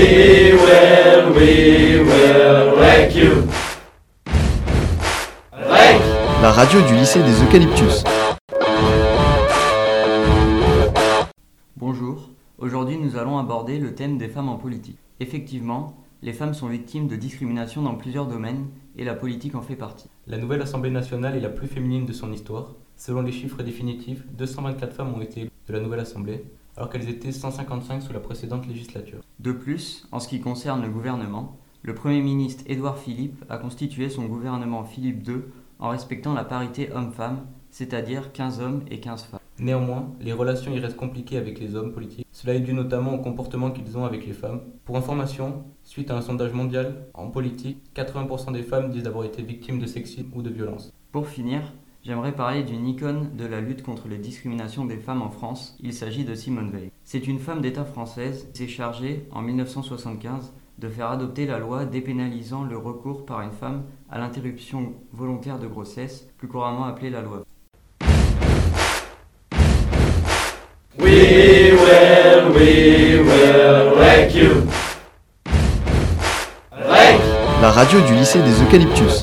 We will, we will wreck you. Wreck. La radio du lycée des Eucalyptus. Bonjour, aujourd'hui nous allons aborder le thème des femmes en politique. Effectivement, les femmes sont victimes de discrimination dans plusieurs domaines et la politique en fait partie. La nouvelle Assemblée nationale est la plus féminine de son histoire. Selon les chiffres définitifs, 224 femmes ont été élues de la nouvelle Assemblée, alors qu'elles étaient 155 sous la précédente législature. De plus, en ce qui concerne le gouvernement, le Premier ministre Édouard Philippe a constitué son gouvernement Philippe II en respectant la parité homme-femme, c'est-à-dire 15 hommes et 15 femmes. Néanmoins, les relations y restent compliquées avec les hommes politiques. Cela est dû notamment au comportement qu'ils ont avec les femmes. Pour information, suite à un sondage mondial en politique, 80% des femmes disent avoir été victimes de sexisme ou de violence. Pour finir, j'aimerais parler d'une icône de la lutte contre les discriminations des femmes en France. Il s'agit de Simone Veil. C'est une femme d'État française qui s'est chargée, en 1975, de faire adopter la loi dépénalisant le recours par une femme à l'interruption volontaire de grossesse, plus couramment appelée la loi. We will, we will wreck you. Wreck. La radio du lycée des Eucalyptus.